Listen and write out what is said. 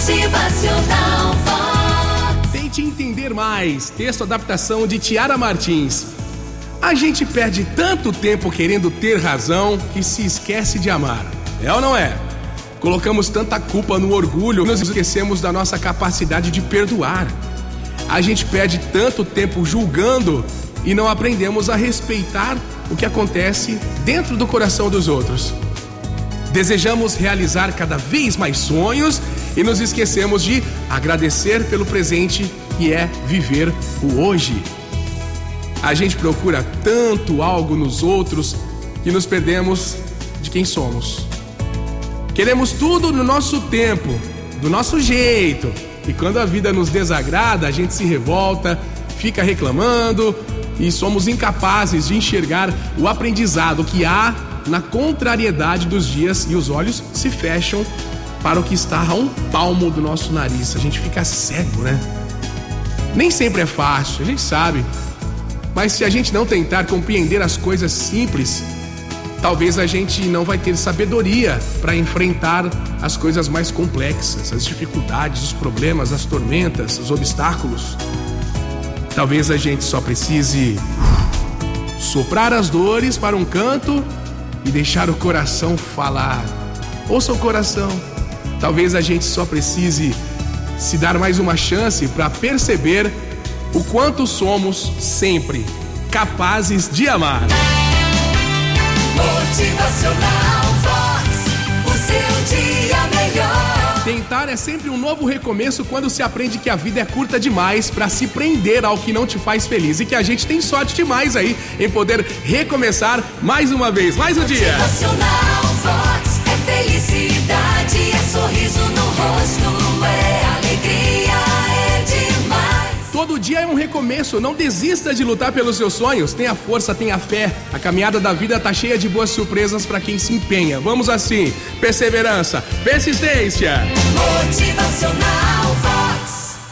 Motivacional Vox. Tente entender mais. Texto adaptação de Tiara Martins. A gente perde tanto tempo querendo ter razão que se esquece de amar. É ou não é? Colocamos tanta culpa no orgulho, nos esquecemos da nossa capacidade de perdoar. A gente perde tanto tempo julgando e não aprendemos a respeitar o que acontece dentro do coração dos outros. Desejamos realizar cada vez mais sonhos e nos esquecemos de agradecer pelo presente que é viver o hoje. A gente procura tanto algo nos outros que nos perdemos de quem somos. Queremos tudo no nosso tempo, do nosso jeito. E quando a vida nos desagrada, a gente se revolta, fica reclamando e somos incapazes de enxergar o aprendizado que há na contrariedade dos dias e os olhos se fecham para o que está a um palmo do nosso nariz. A gente fica cego, né? Nem sempre é fácil, a gente sabe. Mas se a gente não tentar compreender as coisas simples, talvez a gente não vai ter sabedoria para enfrentar as coisas mais complexas, as dificuldades, os problemas, as tormentas, os obstáculos. Talvez a gente só precise soprar as dores para um canto e deixar o coração falar. Ouça o coração. Talvez a gente só precise se dar mais uma chance para perceber o quanto somos sempre capazes de amar. Motivacional Vox. O seu dia melhor. Tentar é sempre um novo recomeço quando se aprende que a vida é curta demais para se prender ao que não te faz feliz e que a gente tem sorte demais aí em poder recomeçar mais uma vez, mais um dia. Motivacional Todo dia é um recomeço, não desista de lutar pelos seus sonhos. Tenha força, tenha fé. A caminhada da vida tá cheia de boas surpresas para quem se empenha. Vamos assim: perseverança, persistência. Motivacional